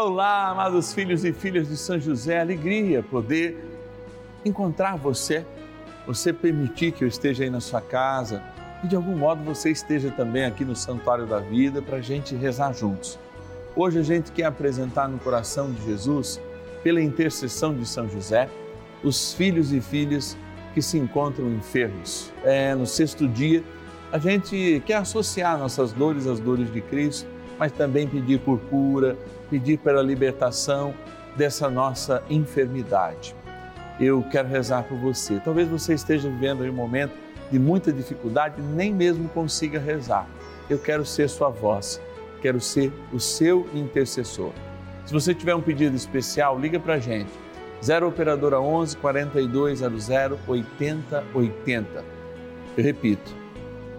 Olá, amados filhos e filhas de São José, alegria poder encontrar você, você permitir que eu esteja aí na sua casa e de algum modo você esteja também aqui no Santuário da Vida para a gente rezar juntos. Hoje a gente quer apresentar no coração de Jesus, pela intercessão de São José, os filhos e filhas que se encontram enfermos. É, no sexto dia, a gente quer associar nossas dores às dores de Cristo, mas também pedir por cura, pedir pela libertação dessa nossa enfermidade. Eu quero rezar por você. Talvez você esteja vivendo um momento de muita dificuldade e nem mesmo consiga rezar. Eu quero ser sua voz, quero ser o seu intercessor. Se você tiver um pedido especial, liga para a gente. 0 Operadora 11 4200 8080. Eu repito,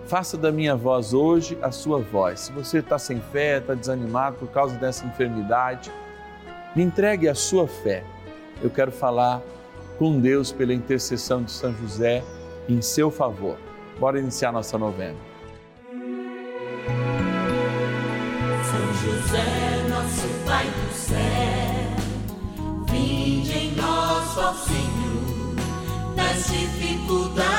faça da minha voz hoje a sua voz. Se você está sem fé, está desanimado por causa dessa enfermidade, me entregue a sua fé. Eu quero falar com Deus pela intercessão de São José em seu favor. Bora iniciar nossa novena. São José, nosso Pai do céu, vinde em nós, ó Senhor, nas dificuldades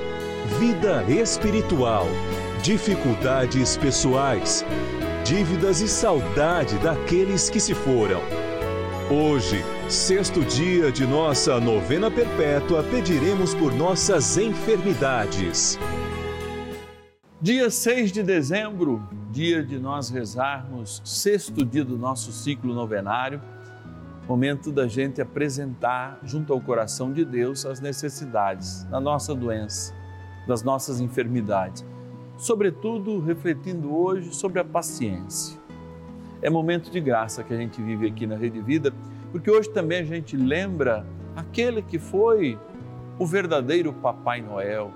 vida espiritual, dificuldades pessoais, dívidas e saudade daqueles que se foram. Hoje, sexto dia de nossa novena perpétua, pediremos por nossas enfermidades. Dia 6 de dezembro, dia de nós rezarmos, sexto dia do nosso ciclo novenário, momento da gente apresentar junto ao coração de Deus as necessidades da nossa doença das nossas enfermidades. Sobretudo refletindo hoje sobre a paciência. É momento de graça que a gente vive aqui na Rede Vida, porque hoje também a gente lembra aquele que foi o verdadeiro Papai Noel,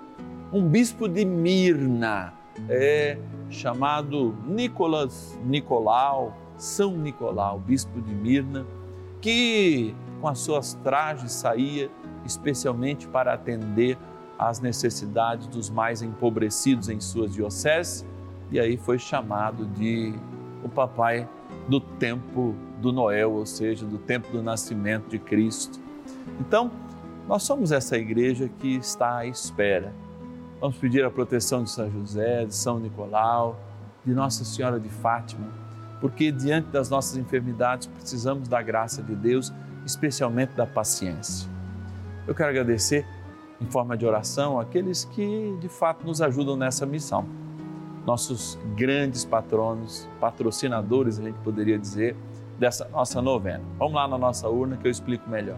um bispo de Mirna, é chamado Nicolas Nicolau, São Nicolau, bispo de Mirna, que com as suas trajes saía especialmente para atender às necessidades dos mais empobrecidos em suas dioceses, e aí foi chamado de o papai do tempo do Noel, ou seja, do tempo do nascimento de Cristo. Então, nós somos essa igreja que está à espera. Vamos pedir a proteção de São José, de São Nicolau, de Nossa Senhora de Fátima, porque diante das nossas enfermidades precisamos da graça de Deus, especialmente da paciência. Eu quero agradecer em forma de oração aqueles que de fato nos ajudam nessa missão. Nossos grandes patronos, patrocinadores, a gente poderia dizer, dessa nossa novena. Vamos lá na nossa urna que eu explico melhor.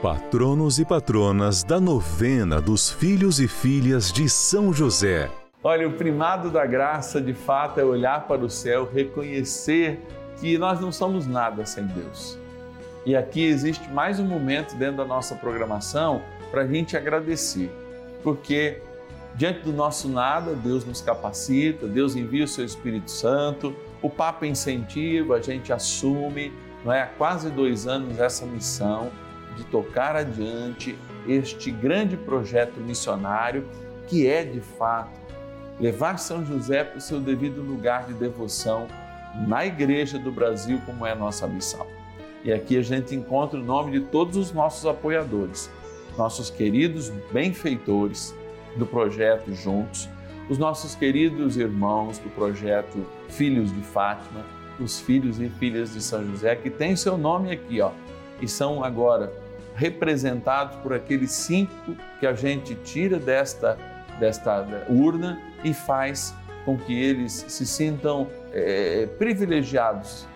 Patronos e patronas da novena dos filhos e filhas de São José. Olha, o primado da graça de fato é olhar para o céu, reconhecer que nós não somos nada sem Deus. E aqui existe mais um momento dentro da nossa programação para a gente agradecer, porque diante do nosso nada, Deus nos capacita, Deus envia o seu Espírito Santo, o Papa incentiva, a gente assume, não é? há quase dois anos essa missão de tocar adiante este grande projeto missionário que é de fato levar São José para o seu devido lugar de devoção na Igreja do Brasil, como é a nossa missão. E aqui a gente encontra o nome de todos os nossos apoiadores nossos queridos benfeitores, do projeto Juntos, os nossos queridos irmãos do projeto Filhos de Fátima, os filhos e filhas de São José, que tem seu nome aqui, ó, e são agora representados por aqueles cinco que a gente tira desta, desta urna e faz com que eles se sintam é, privilegiados,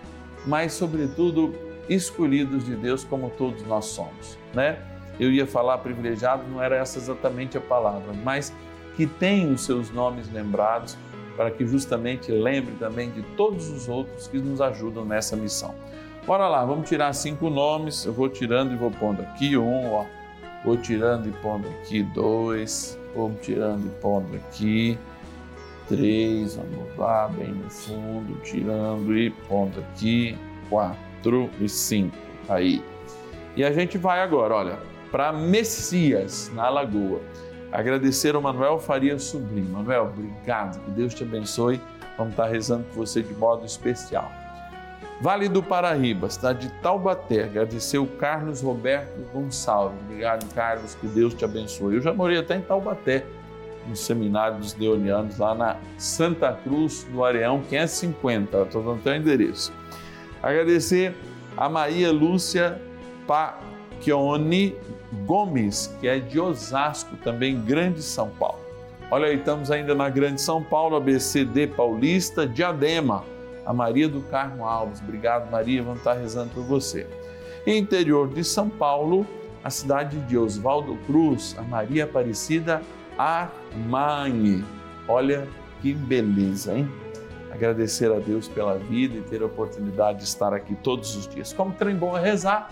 mas, sobretudo, escolhidos de Deus como todos nós somos, né? Eu ia falar privilegiado, não era essa exatamente a palavra, mas que tem os seus nomes lembrados para que justamente lembre também de todos os outros que nos ajudam nessa missão. Bora lá, vamos tirar cinco nomes. Eu vou tirando e vou pondo aqui um, ó. Vou tirando e pondo aqui dois. Vou tirando e pondo aqui três. Vamos lá, bem no fundo, tirando e pondo aqui quatro e cinco. Aí. E a gente vai agora, olha, para Messias, na Lagoa. Agradecer ao Manuel Faria Sobrinho. Manuel, obrigado, que Deus te abençoe. Vamos estar rezando por você de modo especial. Vale do Paraíba, cidade de Taubaté, agradecer o Carlos Roberto Gonçalves. Obrigado, Carlos, que Deus te abençoe. Eu já morei até em Taubaté, no seminário dos Deonianos, lá na Santa Cruz do Areão 550. Estou dando até o endereço. Agradecer a Maria Lúcia Pacchioni Gomes, que é de Osasco, também Grande São Paulo. Olha aí, estamos ainda na Grande São Paulo, ABCD Paulista, Diadema, a Maria do Carmo Alves. Obrigado, Maria, vamos estar rezando por você. interior de São Paulo, a cidade de Oswaldo Cruz, a Maria Aparecida Armani. Olha que beleza, hein? Agradecer a Deus pela vida e ter a oportunidade de estar aqui todos os dias. Como trem bom é rezar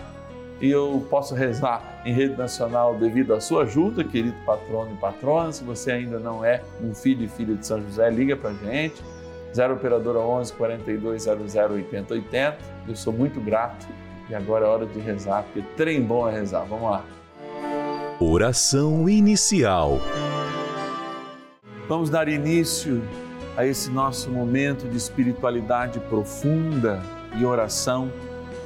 e eu posso rezar em rede nacional devido à sua ajuda, querido patrono e patrona. Se você ainda não é um filho e filha de São José, liga para gente, 0 Operadora 11 42 00 80 80. Eu sou muito grato e agora é hora de rezar, porque trem bom é rezar. Vamos lá. Oração inicial. Vamos dar início a esse nosso momento de espiritualidade profunda e oração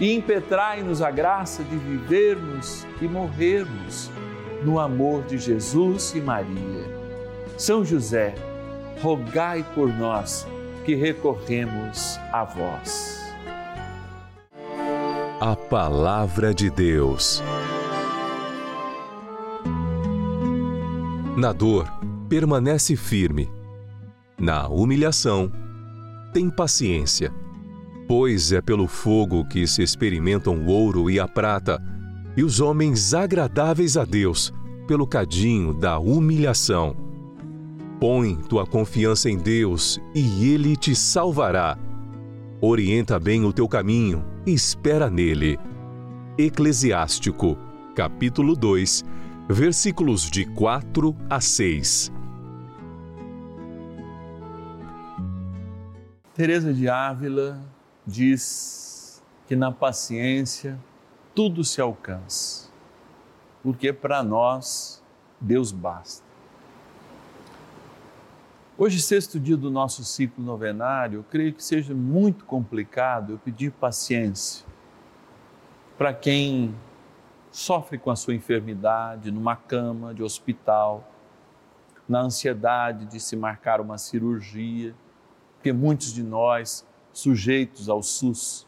e impetrai-nos a graça de vivermos e morrermos no amor de Jesus e Maria. São José, rogai por nós que recorremos a vós. A Palavra de Deus. Na dor, permanece firme. Na humilhação, tem paciência Pois é pelo fogo que se experimentam o ouro e a prata, e os homens agradáveis a Deus, pelo cadinho da humilhação. Põe tua confiança em Deus e Ele te salvará. orienta bem o teu caminho e espera nele. Eclesiástico, capítulo 2, versículos de 4 a 6. Teresa de Ávila diz que na paciência tudo se alcança, porque para nós Deus basta. Hoje, sexto dia do nosso ciclo novenário, eu creio que seja muito complicado eu pedir paciência para quem sofre com a sua enfermidade numa cama de hospital, na ansiedade de se marcar uma cirurgia, porque muitos de nós, sujeitos ao SUS,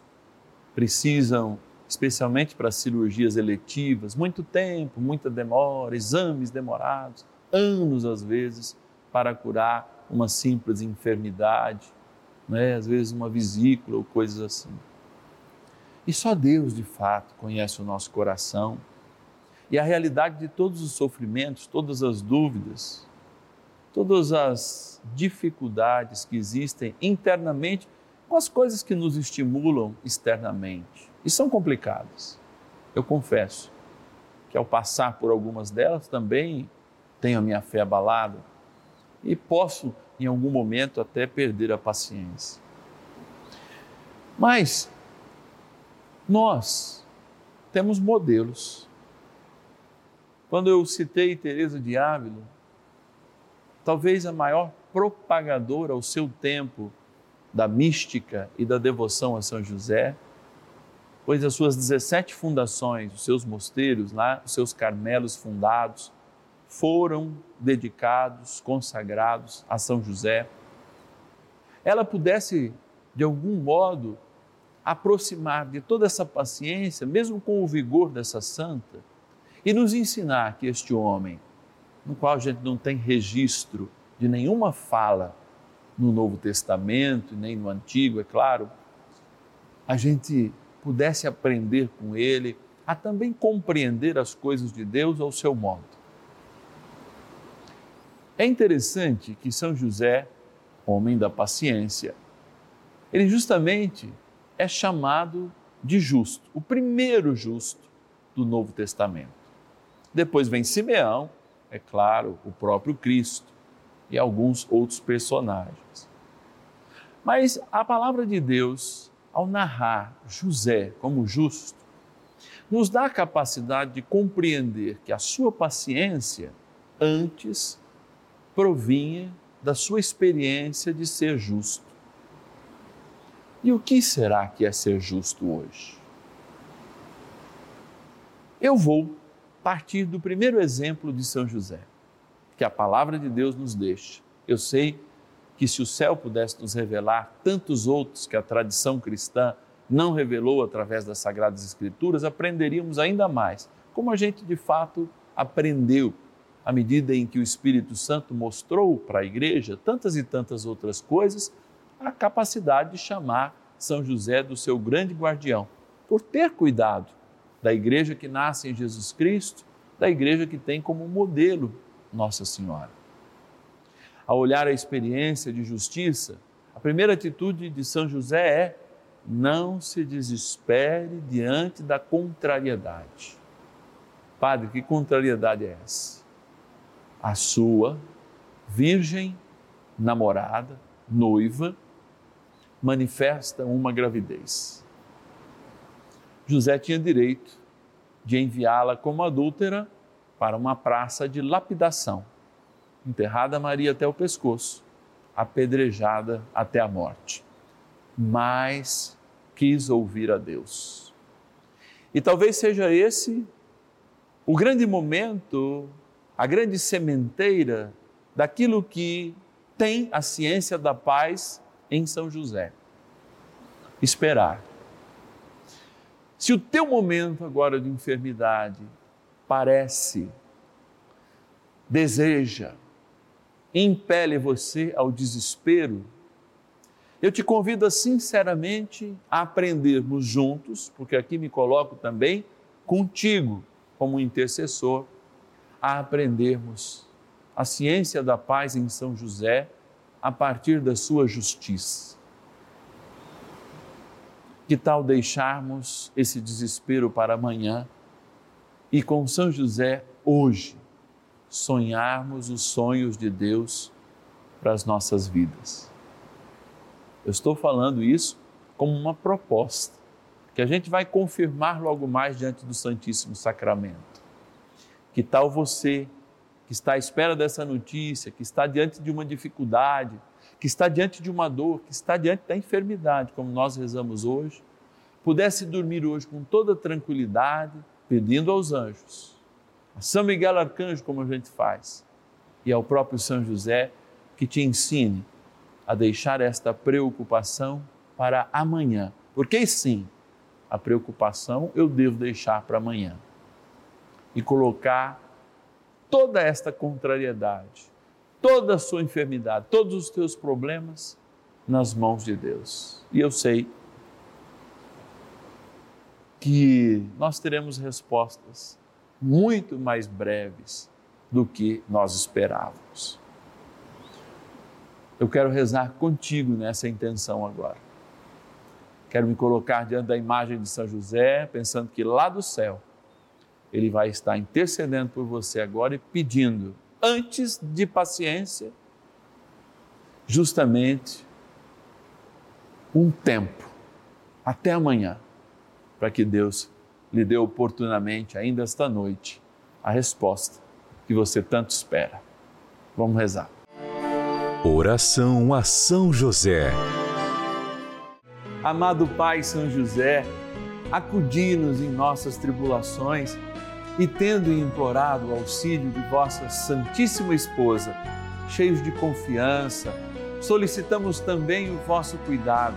precisam, especialmente para cirurgias eletivas, muito tempo, muita demora, exames demorados, anos às vezes, para curar uma simples enfermidade, né? às vezes uma vesícula ou coisas assim. E só Deus, de fato, conhece o nosso coração e a realidade de todos os sofrimentos, todas as dúvidas, todas as dificuldades que existem internamente com as coisas que nos estimulam externamente. E são complicadas. Eu confesso que ao passar por algumas delas também tenho a minha fé abalada e posso, em algum momento, até perder a paciência. Mas nós temos modelos. Quando eu citei Teresa de Ávila, talvez a maior propagadora ao seu tempo da mística e da devoção a São José, pois as suas 17 fundações, os seus mosteiros lá, os seus carmelos fundados, foram dedicados, consagrados a São José, ela pudesse, de algum modo, aproximar de toda essa paciência, mesmo com o vigor dessa santa, e nos ensinar que este homem, no qual a gente não tem registro de nenhuma fala no Novo Testamento, nem no Antigo, é claro, a gente pudesse aprender com ele a também compreender as coisas de Deus ao seu modo. É interessante que São José, homem da paciência, ele justamente é chamado de justo, o primeiro justo do Novo Testamento. Depois vem Simeão, é claro, o próprio Cristo e alguns outros personagens. Mas a palavra de Deus, ao narrar José como justo, nos dá a capacidade de compreender que a sua paciência antes provinha da sua experiência de ser justo. E o que será que é ser justo hoje? Eu vou partir do primeiro exemplo de São José, que a palavra de Deus nos deixa. Eu sei que se o céu pudesse nos revelar tantos outros que a tradição cristã não revelou através das Sagradas Escrituras, aprenderíamos ainda mais, como a gente de fato aprendeu à medida em que o Espírito Santo mostrou para a igreja tantas e tantas outras coisas, a capacidade de chamar São José do seu grande guardião, por ter cuidado da igreja que nasce em Jesus Cristo, da igreja que tem como modelo Nossa Senhora. Ao olhar a experiência de justiça, a primeira atitude de São José é não se desespere diante da contrariedade. Padre, que contrariedade é essa? a sua virgem namorada, noiva, manifesta uma gravidez. José tinha direito de enviá-la como adúltera para uma praça de lapidação, enterrada Maria até o pescoço, apedrejada até a morte. Mas quis ouvir a Deus. E talvez seja esse o grande momento a grande sementeira daquilo que tem a ciência da paz em São José. Esperar. Se o teu momento agora de enfermidade parece, deseja, impele você ao desespero, eu te convido sinceramente a aprendermos juntos, porque aqui me coloco também contigo como intercessor a aprendermos a ciência da paz em São José a partir da sua justiça. Que tal deixarmos esse desespero para amanhã e com São José hoje sonharmos os sonhos de Deus para as nossas vidas? Eu estou falando isso como uma proposta que a gente vai confirmar logo mais diante do Santíssimo Sacramento. Que tal você que está à espera dessa notícia, que está diante de uma dificuldade, que está diante de uma dor, que está diante da enfermidade, como nós rezamos hoje, pudesse dormir hoje com toda tranquilidade, pedindo aos anjos, a São Miguel Arcanjo, como a gente faz, e ao próprio São José, que te ensine a deixar esta preocupação para amanhã. Porque sim, a preocupação eu devo deixar para amanhã. E colocar toda esta contrariedade, toda a sua enfermidade, todos os teus problemas nas mãos de Deus. E eu sei que nós teremos respostas muito mais breves do que nós esperávamos. Eu quero rezar contigo nessa intenção agora. Quero me colocar diante da imagem de São José, pensando que lá do céu ele vai estar intercedendo por você agora e pedindo, antes de paciência, justamente um tempo, até amanhã, para que Deus lhe dê oportunamente, ainda esta noite, a resposta que você tanto espera. Vamos rezar. Oração a São José. Amado Pai São José, acudi-nos em nossas tribulações e, tendo implorado o auxílio de vossa Santíssima Esposa, cheios de confiança, solicitamos também o vosso cuidado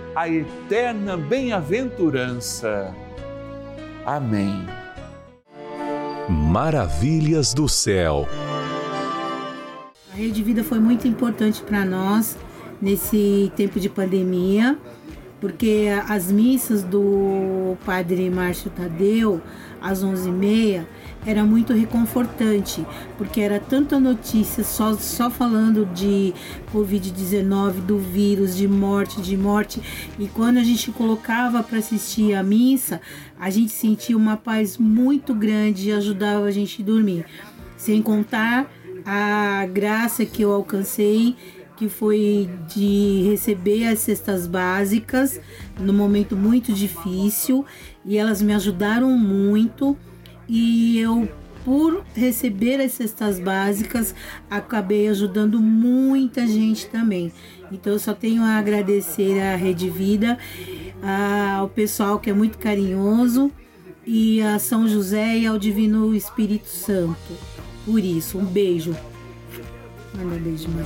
a eterna bem-aventurança. Amém. Maravilhas do céu. A Rede Vida foi muito importante para nós nesse tempo de pandemia porque as missas do padre Márcio Tadeu, às 11h30, era muito reconfortante, porque era tanta notícia só, só falando de Covid-19, do vírus, de morte, de morte. E quando a gente colocava para assistir a missa, a gente sentia uma paz muito grande e ajudava a gente a dormir. Sem contar a graça que eu alcancei que foi de receber as cestas básicas no momento muito difícil e elas me ajudaram muito e eu por receber as cestas básicas acabei ajudando muita gente também. Então eu só tenho a agradecer à Rede Vida, ao pessoal que é muito carinhoso e a São José e ao Divino Espírito Santo. Por isso, um beijo. Manda beijo, mãe.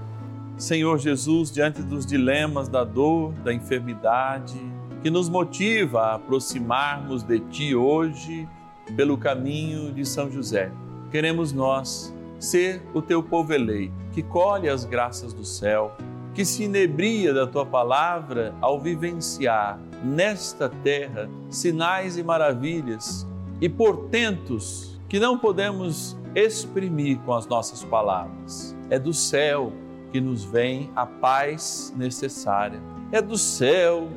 Senhor Jesus, diante dos dilemas da dor, da enfermidade, que nos motiva a aproximarmos de Ti hoje pelo caminho de São José, queremos nós ser o Teu povo eleito, que colhe as graças do céu, que se inebria da Tua palavra ao vivenciar nesta terra sinais e maravilhas e portentos que não podemos exprimir com as nossas palavras. É do céu que nos vem a paz necessária. É do céu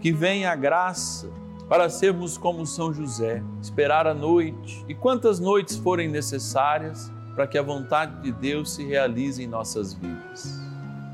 que vem a graça para sermos como São José, esperar a noite e quantas noites forem necessárias para que a vontade de Deus se realize em nossas vidas.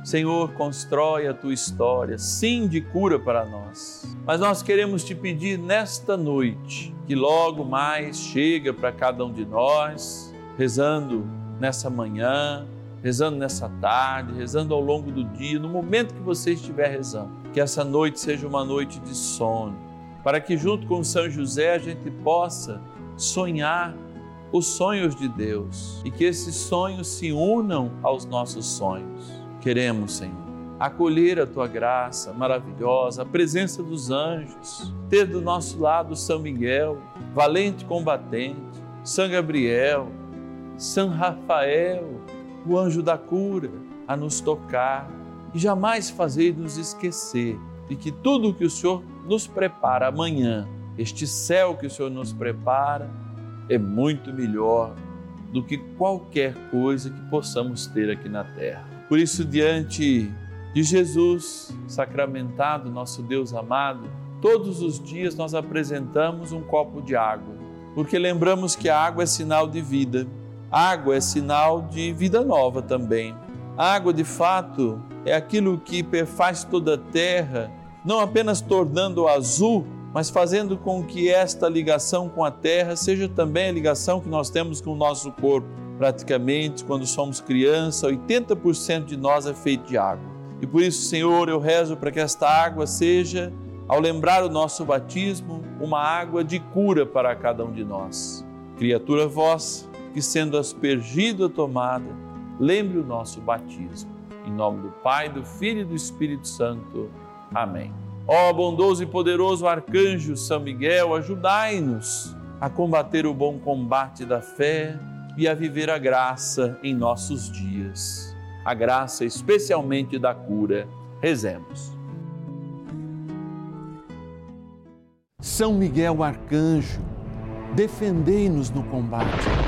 Senhor, constrói a tua história, sim, de cura para nós. Mas nós queremos te pedir nesta noite, que logo mais chega para cada um de nós, rezando nessa manhã, rezando nessa tarde, rezando ao longo do dia, no momento que você estiver rezando, que essa noite seja uma noite de sono, para que junto com São José a gente possa sonhar os sonhos de Deus e que esses sonhos se unam aos nossos sonhos. Queremos, Senhor, acolher a tua graça maravilhosa, a presença dos anjos, ter do nosso lado São Miguel, valente combatente, São Gabriel, São Rafael, o anjo da cura, a nos tocar e jamais fazer-nos esquecer de que tudo que o Senhor nos prepara amanhã, este céu que o Senhor nos prepara, é muito melhor do que qualquer coisa que possamos ter aqui na terra. Por isso, diante de Jesus sacramentado, nosso Deus amado, todos os dias nós apresentamos um copo de água, porque lembramos que a água é sinal de vida Água é sinal de vida nova também. A água, de fato, é aquilo que perfaz toda a terra, não apenas tornando-a azul, mas fazendo com que esta ligação com a terra seja também a ligação que nós temos com o nosso corpo. Praticamente, quando somos criança, 80% de nós é feito de água. E por isso, Senhor, eu rezo para que esta água seja, ao lembrar o nosso batismo, uma água de cura para cada um de nós. Criatura vossa, que sendo aspergido a tomada, lembre o nosso batismo. Em nome do Pai, do Filho e do Espírito Santo. Amém. Ó bondoso e poderoso arcanjo São Miguel, ajudai-nos a combater o bom combate da fé e a viver a graça em nossos dias. A graça especialmente da cura. Rezemos. São Miguel arcanjo, defendei-nos no combate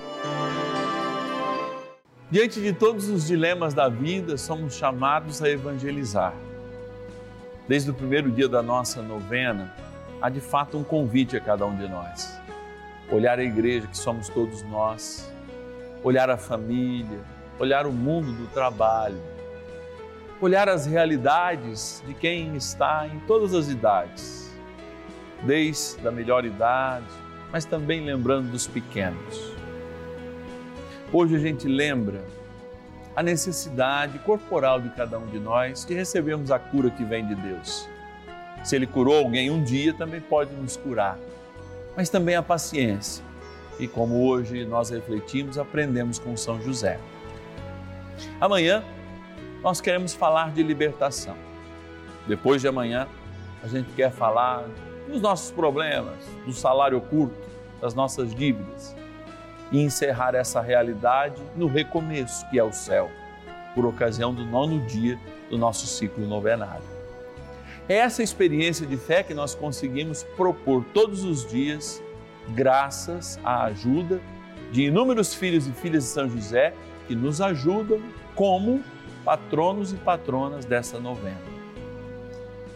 Diante de todos os dilemas da vida, somos chamados a evangelizar. Desde o primeiro dia da nossa novena, há de fato um convite a cada um de nós. Olhar a igreja, que somos todos nós, olhar a família, olhar o mundo do trabalho, olhar as realidades de quem está em todas as idades, desde a melhor idade, mas também lembrando dos pequenos Hoje a gente lembra a necessidade corporal de cada um de nós de recebermos a cura que vem de Deus. Se Ele curou alguém um dia, também pode nos curar. Mas também a paciência. E como hoje nós refletimos, aprendemos com São José. Amanhã nós queremos falar de libertação. Depois de amanhã, a gente quer falar dos nossos problemas, do salário curto, das nossas dívidas e encerrar essa realidade no recomeço, que é o céu, por ocasião do nono dia do nosso ciclo novenário. É essa experiência de fé que nós conseguimos propor todos os dias, graças à ajuda de inúmeros filhos e filhas de São José que nos ajudam, como patronos e patronas dessa novena.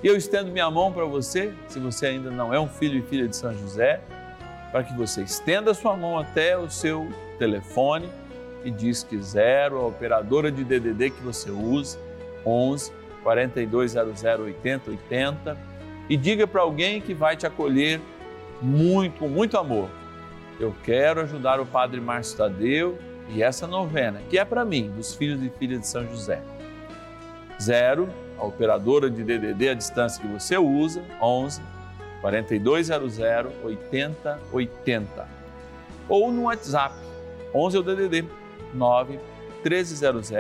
Eu estendo minha mão para você, se você ainda não é um filho e filha de São José, para que você estenda a sua mão até o seu telefone e diz que zero, a operadora de DDD que você usa, 11 4200 8080, e diga para alguém que vai te acolher muito, com muito amor. Eu quero ajudar o Padre Márcio Tadeu e essa novena, que é para mim, dos filhos e filhas de São José. Zero, a operadora de DDD à distância que você usa, 11 4200 8080. Ou no WhatsApp, 11 é o DDD 9 1300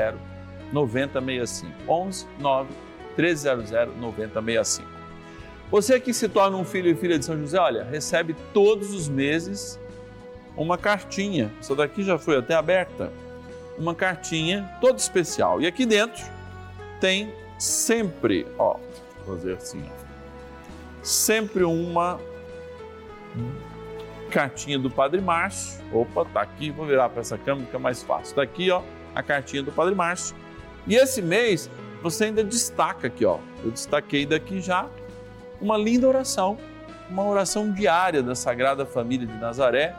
9065. 11 9 1300 9065. Você que se torna um filho e filha de São José, olha, recebe todos os meses uma cartinha. Essa daqui já foi até aberta. Uma cartinha toda especial. E aqui dentro tem sempre, ó, vou fazer assim, ó, sempre uma cartinha do Padre Márcio. Opa, tá aqui, vou virar para essa câmera, fica mais fácil. Tá ó, a cartinha do Padre Márcio. E esse mês você ainda destaca aqui, ó. Eu destaquei daqui já uma linda oração, uma oração diária da Sagrada Família de Nazaré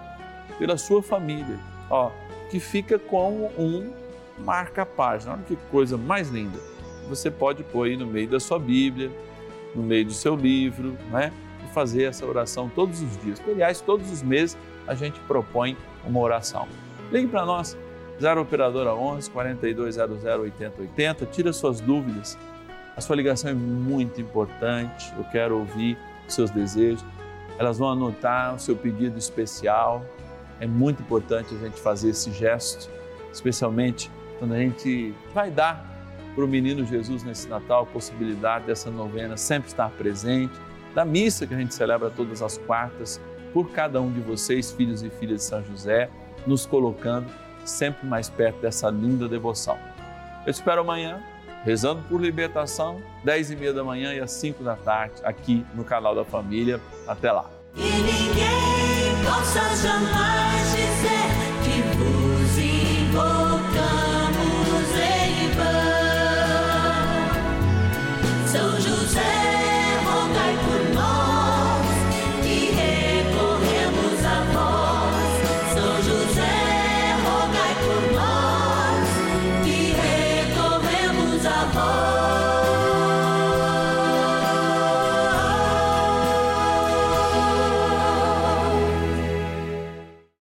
pela sua família, ó, que fica como um marca-página. Olha que coisa mais linda. Você pode pôr aí no meio da sua Bíblia, no meio do seu livro, né? E fazer essa oração todos os dias. Aliás, todos os meses a gente propõe uma oração. Ligue para nós, 0 Operadora 11 4200 8080, tira suas dúvidas. A sua ligação é muito importante, eu quero ouvir seus desejos. Elas vão anotar o seu pedido especial. É muito importante a gente fazer esse gesto, especialmente quando a gente vai dar para o menino Jesus nesse Natal a possibilidade dessa novena sempre estar presente, da missa que a gente celebra todas as quartas, por cada um de vocês, filhos e filhas de São José, nos colocando sempre mais perto dessa linda devoção. Eu espero amanhã, rezando por libertação, 10 e meia da manhã e às 5 da tarde, aqui no canal da Família. Até lá.